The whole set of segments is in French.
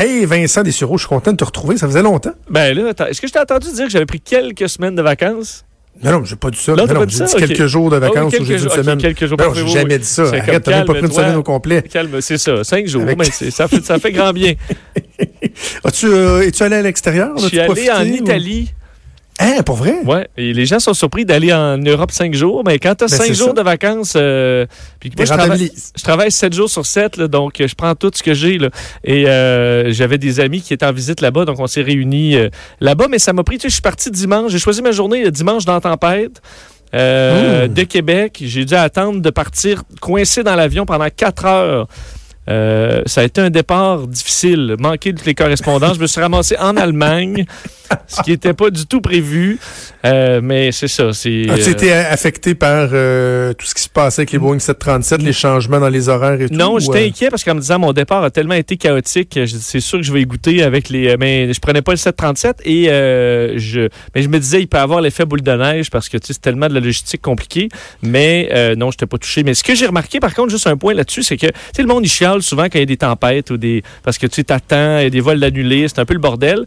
Hey Vincent Dessureau, je suis content de te retrouver. Ça faisait longtemps. Ben là, attends, est-ce que je t'ai entendu dire que j'avais pris quelques semaines de vacances? Non, non, j'ai pas dit ça. Non, non, j'ai dit Ok. quelques jours de Ah vacances ou j'ai dit une jours. Ok, semaine. quelques jours. Non, j'ai jamais dit ça. Arrête, t'as même pas pris une semaine au complet. Calme, c'est ça, cinq jours, Avec- mais ça fait, ça fait grand bien. As-tu, euh, es-tu allé à l'extérieur? Je suis allé en ou- Italie. Hein, pour vrai? Ouais, et les gens sont surpris d'aller en Europe cinq jours, mais quand tu as Ben, cinq jours ça. de vacances, euh, puis moi, je travaille, je travaille sept jours sur sept, là, donc euh, je prends tout ce que j'ai. là. Et euh, j'avais des amis qui étaient en visite là-bas, donc on s'est réunis euh, là-bas, mais ça m'a pris, tu sais, je suis parti dimanche, j'ai choisi ma journée le dimanche dans la tempête. euh, Mmh. de Québec. J'ai dû attendre de partir coincé dans l'avion pendant quatre heures. Euh, ça a été un départ difficile, manqué de toutes les correspondances. Je me suis ramassé en Allemagne, ce qui n'était pas du tout prévu. Euh, mais c'est ça. C'est, As-tu euh, été affecté par euh, tout ce qui se passait avec les Boeing 737, les changements dans les horaires et tout? Non, j'étais inquiet parce qu'en me disant mon départ a tellement été chaotique, c'est sûr que je vais y goûter avec les. Mais je prenais pas le 737 et je. Mais je me disais il peut avoir l'effet boule de neige parce que tu sais, c'est tellement de la logistique compliquée. Mais non, je n'étais pas touché. Mais ce que j'ai remarqué par contre, juste un point là-dessus, c'est que tu sais, le monde il chiale souvent quand il y a des tempêtes ou des. Parce que tu t'attends, il y a des vols annulés, c'est un peu le bordel.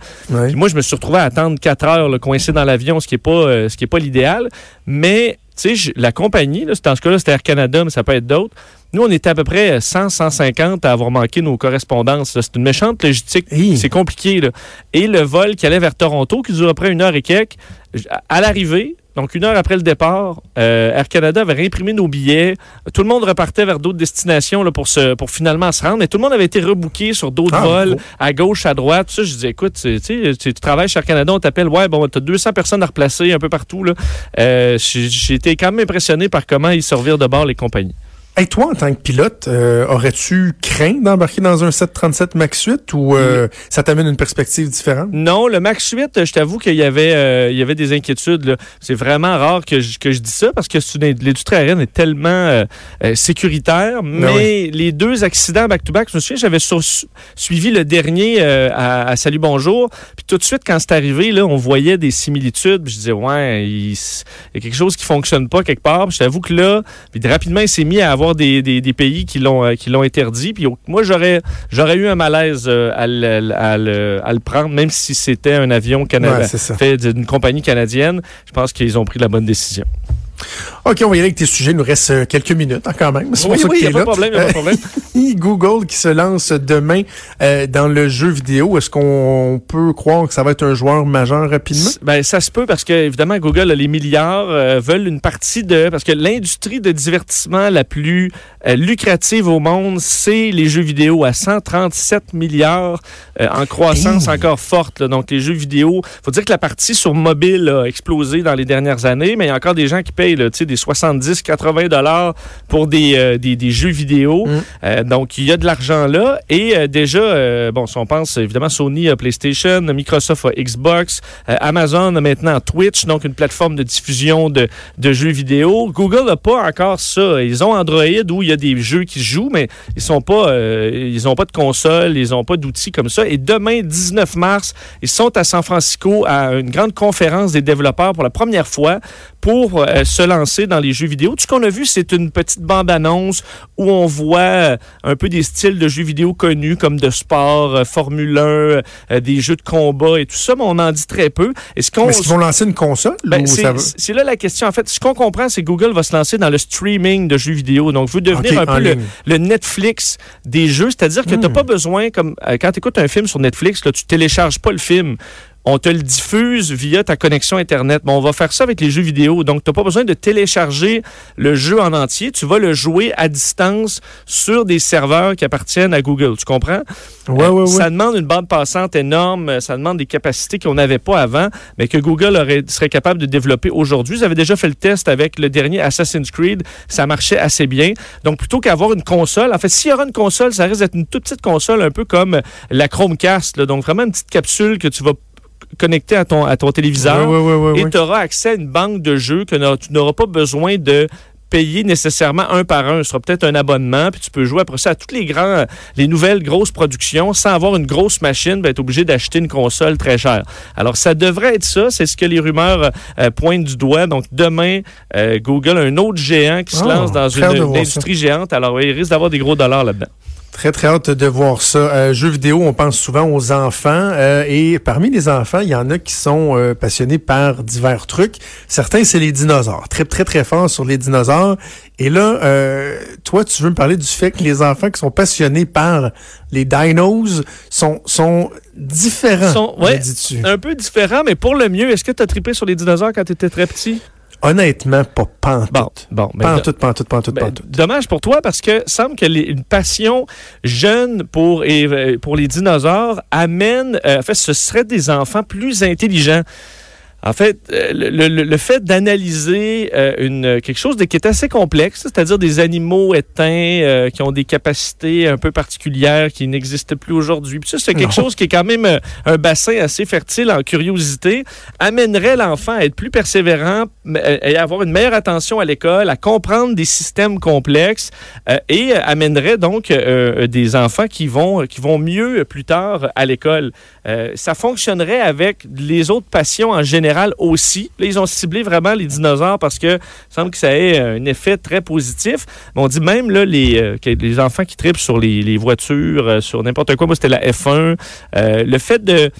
Puis moi, je me suis retrouvé à attendre 4 heures, là, coincé dans l'avion, ce qui n'est pas, euh, ce qui est pas l'idéal. Mais, tu sais, je- la compagnie, là, dans ce cas-là, c'était Air Canada, mais ça peut être d'autres. Nous, on était à peu près 100, 150 à avoir manqué nos correspondances. C'est une méchante logistique. C'est compliqué. Là. Et le vol qui allait vers Toronto, qui dure à peu près une heure et quelques, à l'arrivée, donc une heure après le départ, euh, Air Canada avait réimprimé nos billets. Tout le monde repartait vers d'autres destinations là, pour, se, pour finalement se rendre. Mais tout le monde avait été rebooké sur d'autres Ah, vols, à gauche, à droite. Tout ça, je disais, écoute, tu sais, tu tu travailles chez Air Canada, on t'appelle, ouais, bon, t'as 200 personnes à replacer un peu partout. là. Euh, j'ai été quand même impressionné par comment ils servirent de bord les compagnies. Hey, toi, en tant que pilote, euh, aurais-tu craint d'embarquer dans un 737 MAX 8 ou euh, ça t'amène une perspective différente? Non, le Max 8, je t'avoue qu'il y avait, euh, il y avait des inquiétudes. C'est vraiment rare que je, que je dis ça parce que l'industrie aérienne est tellement sécuritaire. Mais les deux accidents back-to-back, je me souviens, j'avais suivi le dernier à, à Salut Bonjour. Puis tout de suite, quand c'est arrivé, là, on voyait des similitudes. Puis je disais, ouais, il y a quelque chose qui fonctionne pas quelque part. Puis je t'avoue que là, puis rapidement, il s'est mis à avoir des, des- des pays qui l'ont euh, qui l'ont interdit. Puis moi, j'aurais j'aurais eu un malaise euh, à, le, à le- à le prendre, même si c'était un avion Ouais, canadien ça. fait d'une compagnie canadienne. Je pense qu'ils ont pris la bonne décision. OK, on va y aller avec tes sujets. Il nous reste euh, quelques minutes hein, quand même. C'est Oui, oui, il n'y a pas là. de problème, y a pas de problème. Google qui se lance demain euh, dans le jeu vidéo. Est-ce qu'on peut croire que ça va être un joueur majeur rapidement? Ben, ça se peut parce que, évidemment, Google a les milliards, euh, veulent une partie de. Parce que l'industrie de divertissement la plus lucrative au monde, c'est les jeux vidéo à 137 milliards euh, en croissance Hey. encore forte. là. Donc, les jeux vidéo, faut dire que la partie sur mobile a explosé dans les dernières années, mais il y a encore des gens qui payent là, des 70, 80 dollars pour des, euh, des, des jeux vidéo. Mm. Euh, donc, il y a de l'argent là. Et euh, déjà, euh, bon, si on pense, évidemment, Sony a PlayStation, Microsoft a Xbox, euh, Amazon a maintenant Twitch, donc une plateforme de diffusion de, de jeux vidéo. Google n'a pas encore ça. Ils ont Android où il y a des jeux qui se jouent, mais ils sont pas, euh, ils ont pas de console, ils ont pas d'outils comme ça. Et demain, 19 mars, ils sont à San Francisco à une grande conférence des développeurs pour la première fois pour euh, se lancer dans les jeux vidéo. Tout ce qu'on a vu, c'est une petite bande-annonce où on voit euh, un peu des styles de jeux vidéo connus comme de sport, Formule 1, euh, des jeux de combat et tout ça, mais on en dit très peu. Est-ce qu'on vont lancer une console? ben, c'est va- là la question. En fait, ce qu'on comprend, c'est que Google va se lancer dans le streaming de jeux vidéo. Donc, veut devenir un peu le Netflix des jeux. C'est-à-dire que tu n'as Hmm. pas besoin, comme euh, quand tu écoutes un film sur Netflix, là, tu télécharges pas le film. On te le diffuse via ta connexion Internet. Mais on va faire ça avec les jeux vidéo. Donc, tu n'as pas besoin de télécharger le jeu en entier. Tu vas le jouer à distance sur des serveurs qui appartiennent à Google. Tu comprends? Ouais, Euh, ouais, ouais. Ça demande une bande passante énorme, ça demande des capacités qu'on n'avait pas avant, mais que Google aurait, serait capable de développer aujourd'hui. Ils avaient déjà fait le test avec le dernier Assassin's Creed, ça marchait assez bien. Donc plutôt qu'avoir une console, en fait, s'il y aura une console, ça risque d'être une toute petite console, un peu comme la Chromecast, là. donc vraiment une petite capsule que tu vas connecter à ton, à ton téléviseur et tu auras accès à une banque de jeux que tu n'auras pas besoin de payer nécessairement un par un. Ce sera peut-être un abonnement, puis tu peux jouer après ça à toutes les grands, les nouvelles grosses productions sans avoir une grosse machine, ben, être obligé d'acheter une console très chère. Alors, ça devrait être ça. C'est ce que les rumeurs euh, pointent du doigt. Donc, demain, euh, Google a un autre géant qui se Ah, lance dans une, ça. industrie géante. Alors, il risque d'avoir des gros dollars là-dedans. Très, très hâte de voir ça. Euh, jeux vidéo, on pense souvent aux enfants. Euh, et parmi les enfants, il y en a qui sont euh, passionnés par divers trucs. Certains, c'est les dinosaures. Très, très, très fort sur les dinosaures. Et là, euh, toi, tu veux me parler du fait que les enfants qui sont passionnés par les dinos sont, sont différents, Sont- ouais, dis-tu? Un peu différent, mais pour le mieux, est-ce que tu as trippé sur les dinosaures quand tu étais très petit? Honnêtement, pas pantoute. Bon, bon. mais Pantoute, pantoute, pantoute, Ben, pantoute. dommage pour toi parce que semble que les- une passion jeune pour, et, euh, pour les dinosaures amène, euh, en fait, ce seraient des enfants plus intelligents. En fait, euh, le, le- le fait d'analyser euh, une quelque chose de, qui est assez complexe, c'est-à-dire des animaux éteints euh, qui ont des capacités un peu particulières qui n'existent plus aujourd'hui. Puis ça, c'est quelque Non. chose qui est quand même un bassin assez fertile en curiosité, amènerait l'enfant à être plus persévérant et à avoir une meilleure attention à l'école, à comprendre des systèmes complexes euh, et amènerait donc des enfants qui vont qui vont mieux plus tard à l'école. Ça fonctionnerait avec les autres passions en général aussi. Là, ils ont ciblé vraiment les dinosaures parce que semble que ça ait un effet très positif. On dit même là, les, euh, les enfants qui tripent sur les, voitures, euh, sur n'importe quoi, moi c'était la F1, euh, le fait de-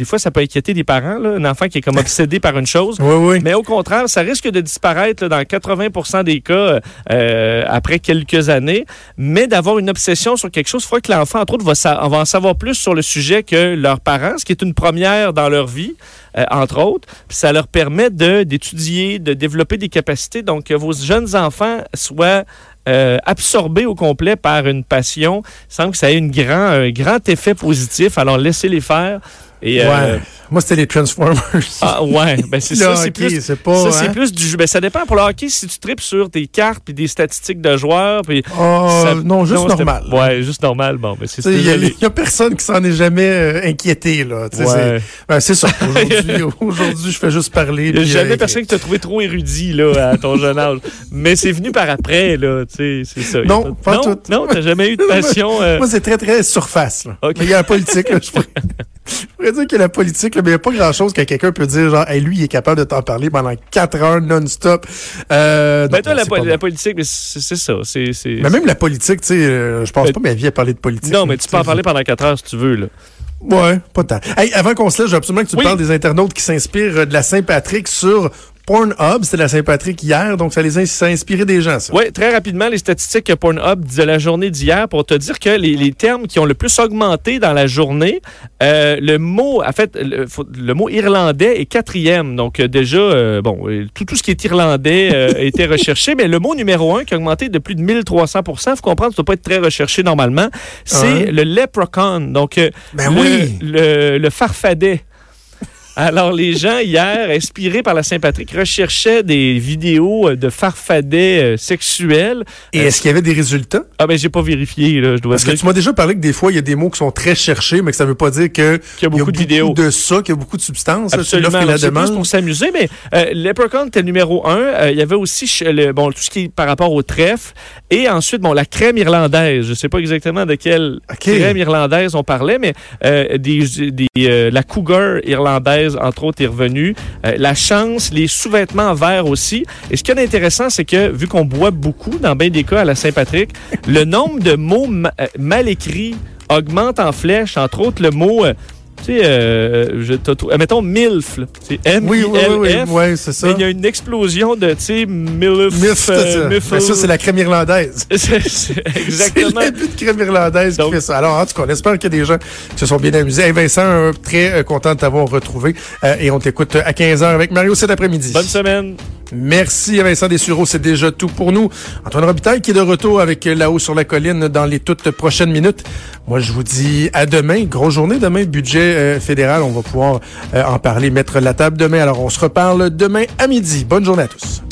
Des fois, ça peut inquiéter des parents, là, un enfant qui est comme obsédé par une chose. Oui, oui. Mais au contraire, ça risque de disparaître là, dans 80% des cas euh, après quelques années. Mais d'avoir une obsession sur quelque chose, il faudrait que l'enfant, entre autres, va, sa- va en savoir plus sur le sujet que leurs parents, ce qui est une première dans leur vie, euh, entre autres. Puis ça leur permet de- d'étudier, de, développer des capacités. Donc, que vos jeunes enfants soient euh, absorbés au complet par une passion. Il semble que ça ait une grand, un grand effet positif. Alors, laissez-les faire. Et, euh, Ouais. Moi, c'était les Transformers. ah ouais, ben c'est ça, c'est plus c'est pas. ça, c'est hein? plus du jeu. Ben, ça dépend pour le hockey si tu tripes sur tes cartes puis des statistiques de joueurs. Puis Oh, ça- non, juste normal. Ouais, juste normal. Bon, mais c'est Il y, a- personne qui s'en est jamais euh, inquiété, là. Ouais. C'est ben, c'est ça. Aujourd'hui, aujourd'hui, je fais juste parler. Il n'y a jamais euh, personne qui t'a trouvé trop érudit là, à ton jeune âge. Mais c'est venu par après, là. Tu sais, c'est ça. Non, pas non, tout. Non, t'as jamais eu de passion. Moi, c'est très, très surface. Là. Ok. Mais il y a la politique. Là, je, pourrais, je pourrais dire a la politique, là, mais il n'y a pas grand-chose que quelqu'un peut dire, genre, hey, lui, il est capable de t'en parler pendant quatre heures non-stop. Euh, ben donc, toi, la, po- politique, mais c'est ça. C'est, Mais même la politique, tu sais, euh, je Mais- pas ma vie à parler de politique. Non, mais tu peux en parler pendant quatre heures si tu veux. Là. Ouais, pas tant. Hey, avant qu'on se laisse, je veux absolument que tu Oui. parles des internautes qui s'inspirent euh, de la Saint-Patrick sur Pornhub. C'était la Saint-Patrick hier, donc ça les a, ça a inspiré des gens, ça. Oui, très rapidement, les statistiques Pornhub de la journée d'hier pour te dire que les, les termes qui ont le plus augmenté dans la journée, euh, le mot, en fait, le, faut- le mot irlandais est quatrième. Donc euh, déjà, euh, bon, tout, tout ce qui est irlandais euh, a été recherché, mais le mot numéro un qui a augmenté de plus de 1300 il faut comprendre ça ne doit pas être très recherché normalement, c'est le leprechaun. Donc, Ben le, oui. le, le farfadet. Alors, les gens, hier, inspirés par la Saint-Patrick, recherchaient des vidéos euh, de farfadets euh, sexuels. Et Euh, est-ce qu'il y avait des résultats? Ah, ben, j'ai pas vérifié, là, je dois Parce que dire tu m'as déjà parlé que des fois, il y a des mots qui sont très cherchés, mais que ça veut pas dire que qu'il y a beaucoup de vidéos. de ça, qu'il y a beaucoup de substances. là, Absolument. Alors, C'est plus pour s'amuser, mais euh, Leprechaun était numéro un. Euh, il y avait aussi le, bon, tout ce qui est par rapport au trèfle. Et ensuite, bon, la crème irlandaise. Je sais pas exactement de quelle OK. crème irlandaise on parlait, mais des, des, la cougar irlandaise, entre autres, est revenue. Euh, la chance, les sous-vêtements verts aussi. Et ce qui est intéressant, c'est que vu qu'on boit beaucoup, dans bien des cas à la Saint-Patrick, le nombre de mots euh, mal écrits augmente en flèche. Entre autres, le mot... euh, tu sais, euh, je euh, mettons MILF, là. c'est Oui, oui, oui, oui, M-I-L-F. ouais, c'est ça. Mais il y a une explosion de, tu sais, MILF. C'est euh, ça. Ben, ça, c'est la crème irlandaise. Exactement. C'est de crème irlandaise qui fait ça. Alors, en tout cas, on espère qu'il y a des gens qui se sont bien amusés. Vincent, très euh, content de t'avoir retrouvé. Et on t'écoute à 15h avec Mario cet après-midi. Bonne semaine. Merci Vincent Dessureau, c'est déjà tout pour nous. Antoine Robitaille qui est de retour avec euh, là-haut sur la colline dans les toutes prochaines minutes. Moi, je vous dis à demain. Grosse journée demain, budget euh, fédéral. On va pouvoir euh, en parler, mettre la table demain. Alors, on se reparle demain à midi. Bonne journée à tous.